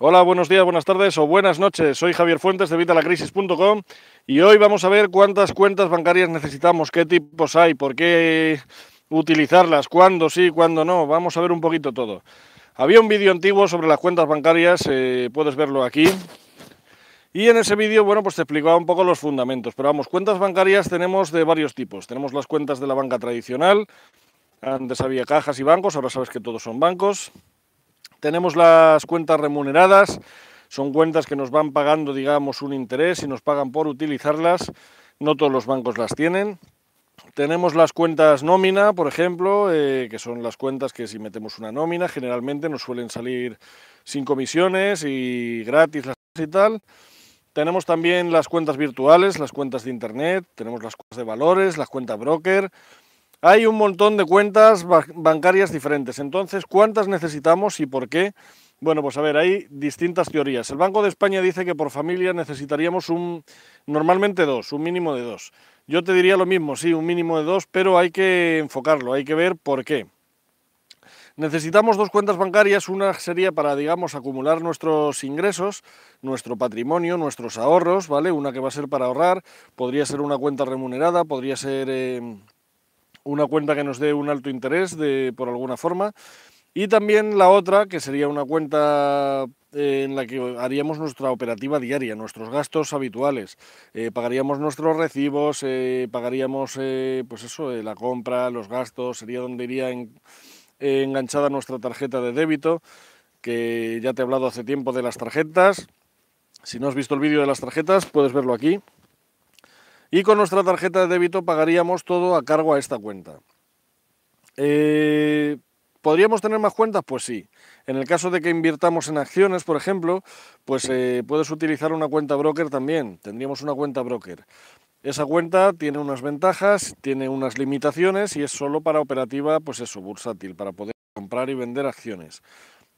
Hola, buenos días, buenas tardes o buenas noches. Soy Javier Fuentes de Vitalacrisis.com y hoy vamos a ver cuántas cuentas bancarias necesitamos, qué tipos hay, por qué utilizarlas, cuándo sí, cuándo no. Vamos a ver un poquito todo. Había un vídeo antiguo sobre las cuentas bancarias, eh, puedes verlo aquí. Y en ese vídeo, bueno, pues te explicaba un poco los fundamentos. Pero vamos, cuentas bancarias tenemos de varios tipos. Tenemos las cuentas de la banca tradicional. Antes había cajas y bancos, ahora sabes que todos son bancos. Tenemos las cuentas remuneradas, son cuentas que nos van pagando, digamos, un interés y nos pagan por utilizarlas. No todos los bancos las tienen. Tenemos las cuentas nómina, por ejemplo, eh, que son las cuentas que si metemos una nómina, generalmente nos suelen salir sin comisiones y gratis las y tal. Tenemos también las cuentas virtuales, las cuentas de internet, tenemos las cuentas de valores, las cuentas broker, hay un montón de cuentas bancarias diferentes. Entonces, ¿cuántas necesitamos y por qué? Bueno, pues a ver, hay distintas teorías. El Banco de España dice que por familia necesitaríamos un, normalmente dos, un mínimo de dos. Yo te diría lo mismo, sí, un mínimo de dos, pero hay que enfocarlo, hay que ver por qué. Necesitamos dos cuentas bancarias, una sería para, digamos, acumular nuestros ingresos, nuestro patrimonio, nuestros ahorros, ¿vale? Una que va a ser para ahorrar, podría ser una cuenta remunerada, podría ser... Eh, una cuenta que nos dé un alto interés de, por alguna forma. Y también la otra, que sería una cuenta eh, en la que haríamos nuestra operativa diaria, nuestros gastos habituales. Eh, pagaríamos nuestros recibos, eh, pagaríamos pues eso, la compra, los gastos, sería donde iría enganchada nuestra tarjeta de débito, que ya te he hablado hace tiempo de las tarjetas. Si no has visto el vídeo de las tarjetas, puedes verlo aquí y con nuestra tarjeta de débito pagaríamos todo a cargo a esta cuenta. Eh, ¿Podríamos tener más cuentas? Pues sí. En el caso de que invirtamos en acciones, por ejemplo, pues eh, puedes utilizar una cuenta broker también. Tendríamos una cuenta broker. Esa cuenta tiene unas ventajas, tiene unas limitaciones y es solo para operativa, pues eso, bursátil, para poder comprar y vender acciones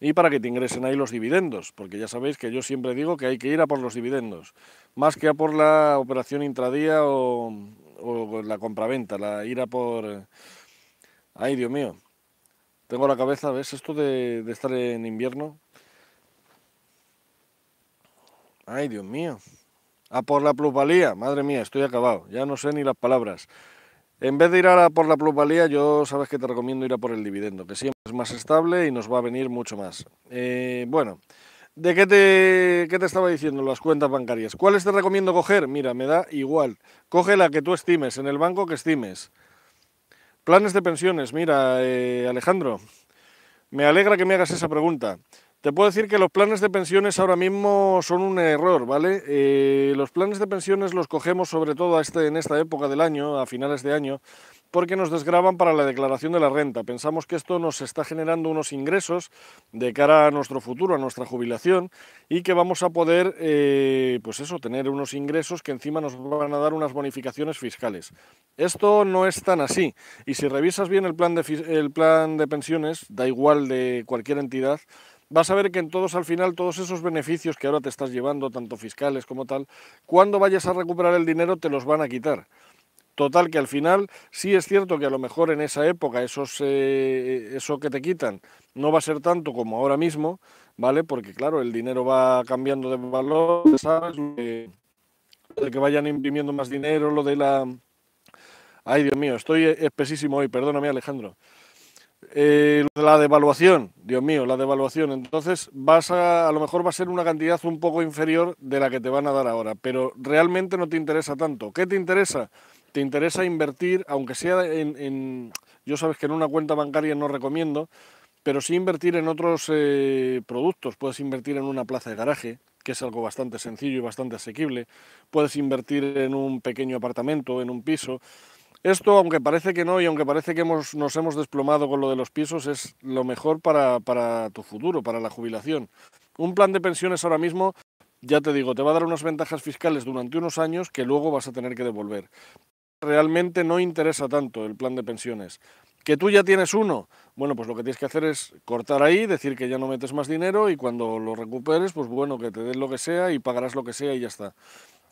y para que te ingresen ahí los dividendos, porque ya sabéis que yo siempre digo que hay que ir a por los dividendos, más que a por la operación intradía o, la compraventa, la ir a por... Ay, Dios mío, tengo la cabeza, ¿ves? Esto de, de estar en invierno. Ay, Dios mío. A por la plusvalía, madre mía, estoy acabado, ya no sé ni las palabras. En vez de ir a por la plusvalía, yo sabes que te recomiendo ir a por el dividendo, que siempre es más estable y nos va a venir mucho más. Eh, bueno, ¿de qué te, qué te estaba diciendo las cuentas bancarias? ¿Cuáles te recomiendo coger? Mira, me da igual. Coge la que tú estimes, en el banco que estimes. Planes de pensiones, mira, eh, Alejandro, me alegra que me hagas esa pregunta. Te puedo decir que los planes de pensiones ahora mismo son un error, ¿vale? Eh, los planes de pensiones los cogemos sobre todo este, en esta época del año, a finales de año, porque nos desgraban para la declaración de la renta. Pensamos que esto nos está generando unos ingresos de cara a nuestro futuro, a nuestra jubilación, y que vamos a poder, eh, pues eso, tener unos ingresos que encima nos van a dar unas bonificaciones fiscales. Esto no es tan así, y si revisas bien el plan de, el plan de pensiones, da igual de cualquier entidad, vas a ver que en todos al final, todos esos beneficios que ahora te estás llevando, tanto fiscales como tal, cuando vayas a recuperar el dinero te los van a quitar. Total que al final sí es cierto que a lo mejor en esa época esos, eh, eso que te quitan no va a ser tanto como ahora mismo, ¿vale? Porque claro, el dinero va cambiando de valor, ¿sabes? de que vayan imprimiendo más dinero, lo de la... Ay, Dios mío, estoy espesísimo hoy, perdóname Alejandro. Eh, la devaluación, Dios mío, la devaluación. Entonces vas a, a lo mejor va a ser una cantidad un poco inferior de la que te van a dar ahora, pero realmente no te interesa tanto. ¿Qué te interesa? Te interesa invertir, aunque sea en, yo sabes que en una cuenta bancaria no recomiendo, pero sí invertir en otros eh, productos. Puedes invertir en una plaza de garaje, que es algo bastante sencillo y bastante asequible. Puedes invertir en un pequeño apartamento, en un piso. Esto, aunque parece que no y aunque parece que nos hemos desplomado con lo de los pisos, es lo mejor para, para tu futuro, para la jubilación. Un plan de pensiones ahora mismo, ya te digo, te va a dar unas ventajas fiscales durante unos años que luego vas a tener que devolver. Realmente no interesa tanto el plan de pensiones. ¿Que tú ya tienes uno? Bueno, pues lo que tienes que hacer es cortar ahí, decir que ya no metes más dinero y cuando lo recuperes, pues bueno, que te den lo que sea y pagarás lo que sea y ya está.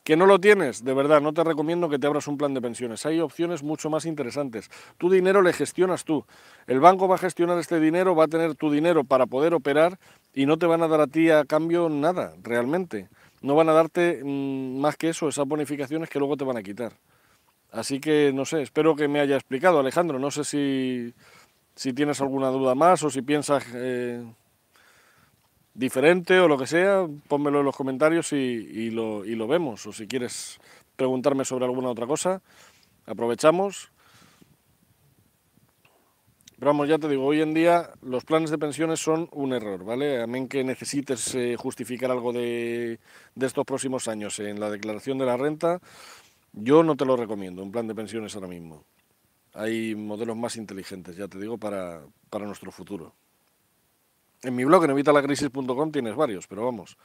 Que no lo tienes, de verdad, no te recomiendo que te abras un plan de pensiones. Hay opciones mucho más interesantes. Tu dinero le gestionas tú. El banco va a gestionar este dinero, va a tener tu dinero para poder operar y no te van a dar a ti a cambio nada, realmente. No van a darte mm, más que eso, esas bonificaciones que luego te van a quitar. Así que, no sé, espero que me haya explicado, Alejandro. No sé si, si tienes alguna duda más o si piensas eh, diferente o lo que sea, pónmelo en los comentarios y, lo, vemos. O si quieres preguntarme sobre alguna otra cosa, aprovechamos. Pero vamos, ya te digo, hoy en día los planes de pensiones son un error, ¿vale? A menos que necesites eh, justificar algo de, de, estos próximos años en la declaración de la renta, yo no te lo recomiendo, un plan de pensiones ahora mismo. Hay modelos más inteligentes, ya te digo, para, para nuestro futuro. En mi blog, en evitalacrisis.com, tienes varios, pero vamos.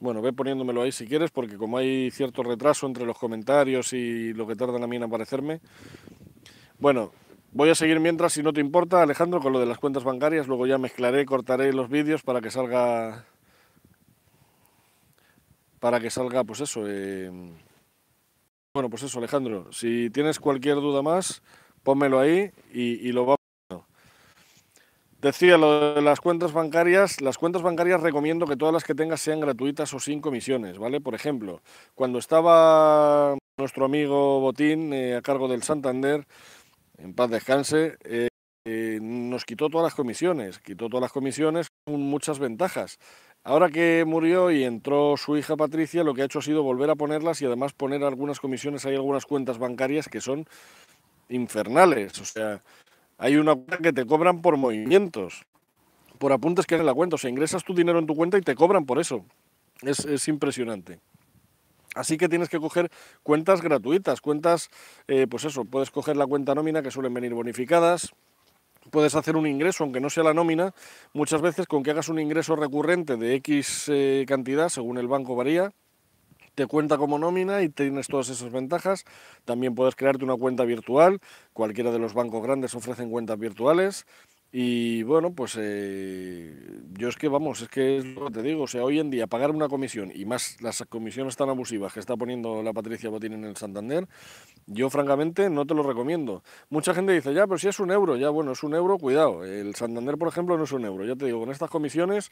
Bueno, ve poniéndomelo ahí si quieres, porque como hay cierto retraso entre los comentarios y lo que tardan a mí en aparecerme. Bueno, voy a seguir mientras, si no te importa, Alejandro, con lo de las cuentas bancarias. Luego ya mezclaré, cortaré los vídeos para que salga... Para que salga, pues eso... Eh... Bueno, pues eso, Alejandro. Si tienes cualquier duda más, pónmelo ahí y, y lo vamos Decía lo de las cuentas bancarias, las cuentas bancarias recomiendo que todas las que tengas sean gratuitas o sin comisiones, ¿vale? Por ejemplo, cuando estaba nuestro amigo Botín eh, a cargo del Santander, en paz descanse, eh, eh, nos quitó todas las comisiones, quitó todas las comisiones con muchas ventajas. Ahora que murió y entró su hija Patricia, lo que ha hecho ha sido volver a ponerlas y además poner algunas comisiones, hay algunas cuentas bancarias que son infernales, o sea, hay una cuenta que te cobran por movimientos, por apuntes que hay en la cuenta. O sea, ingresas tu dinero en tu cuenta y te cobran por eso. Es, impresionante. Así que tienes que coger cuentas gratuitas, cuentas, eh, pues eso, puedes coger la cuenta nómina que suelen venir bonificadas, puedes hacer un ingreso, aunque no sea la nómina, muchas veces con que hagas un ingreso recurrente de X eh, cantidad, según el banco varía, te cuenta como nómina y tienes todas esas ventajas. También puedes crearte una cuenta virtual, cualquiera de los bancos grandes ofrecen cuentas virtuales. Y bueno, pues eh, yo es que vamos, es que es lo que te digo, o sea, hoy en día pagar una comisión y más las comisiones tan abusivas que está poniendo la Patricia Botín en el Santander, yo francamente no te lo recomiendo. Mucha gente dice, ya, pero si es un euro, ya bueno, es un euro, cuidado, el Santander por ejemplo no es un euro, ya te digo, con estas comisiones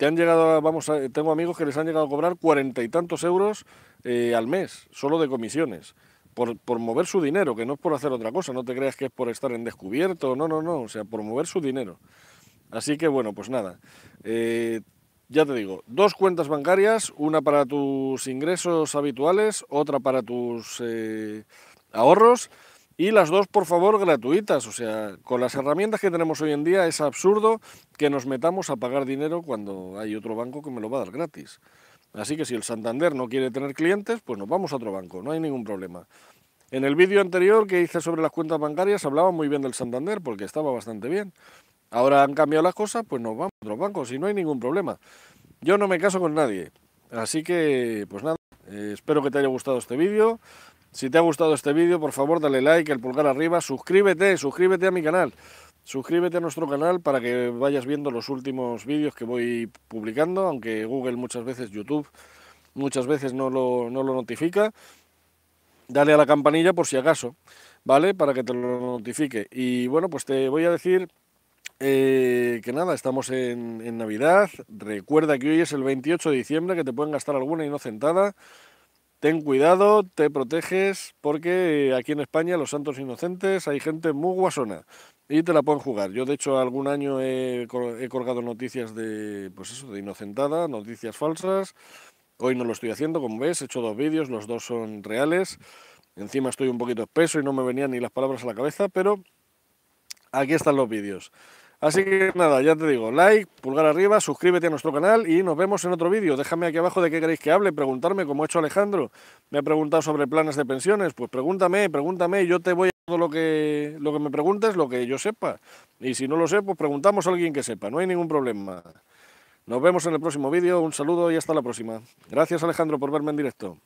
te han llegado, vamos, tengo amigos que les han llegado a cobrar cuarenta y tantos euros eh, al mes, solo de comisiones, por, por, mover su dinero, que no es por hacer otra cosa, no te creas que es por estar en descubierto, no, no, no, o sea, por mover su dinero. Así que bueno, pues nada, eh, ya te digo, dos cuentas bancarias, una para tus ingresos habituales, otra para tus eh, ahorros y las dos, por favor, gratuitas. O sea, con las herramientas que tenemos hoy en día es absurdo que nos metamos a pagar dinero cuando hay otro banco que me lo va a dar gratis. Así que si el Santander no quiere tener clientes, pues nos vamos a otro banco, no hay ningún problema. En el vídeo anterior que hice sobre las cuentas bancarias hablaba muy bien del Santander porque estaba bastante bien. Ahora han cambiado las cosas, pues nos vamos a otro banco, y no hay ningún problema. Yo no me caso con nadie. Así que, pues nada, eh, espero que te haya gustado este vídeo. Si te ha gustado este vídeo, por favor dale like, el pulgar arriba, suscríbete, suscríbete a mi canal. Suscríbete a nuestro canal para que vayas viendo los últimos vídeos que voy publicando, aunque Google muchas veces, YouTube, muchas veces no lo, no lo notifica. Dale a la campanilla por si acaso, ¿vale? Para que te lo notifique. Y bueno, pues te voy a decir eh, que nada, estamos en, en Navidad. Recuerda que hoy es el 28 de diciembre, que te pueden gastar alguna inocentada ten cuidado, te proteges, porque aquí en España los santos inocentes hay gente muy guasona y te la pueden jugar. Yo de hecho algún año he, colgado noticias de, pues eso, de inocentada, noticias falsas. Hoy no lo estoy haciendo, como ves, he hecho dos vídeos, los dos son reales. Encima estoy un poquito espeso y no me venían ni las palabras a la cabeza, pero aquí están los vídeos. Así que nada, ya te digo, like, pulgar arriba, suscríbete a nuestro canal y nos vemos en otro vídeo. Déjame aquí abajo de qué queréis que hable, preguntarme como ha hecho Alejandro. Me ha preguntado sobre planes de pensiones, pues pregúntame, pregúntame, yo te voy a todo lo que, lo que me preguntes, lo que yo sepa. Y si no lo sé, pues preguntamos a alguien que sepa, no hay ningún problema. Nos vemos en el próximo vídeo, un saludo y hasta la próxima. Gracias Alejandro por verme en directo.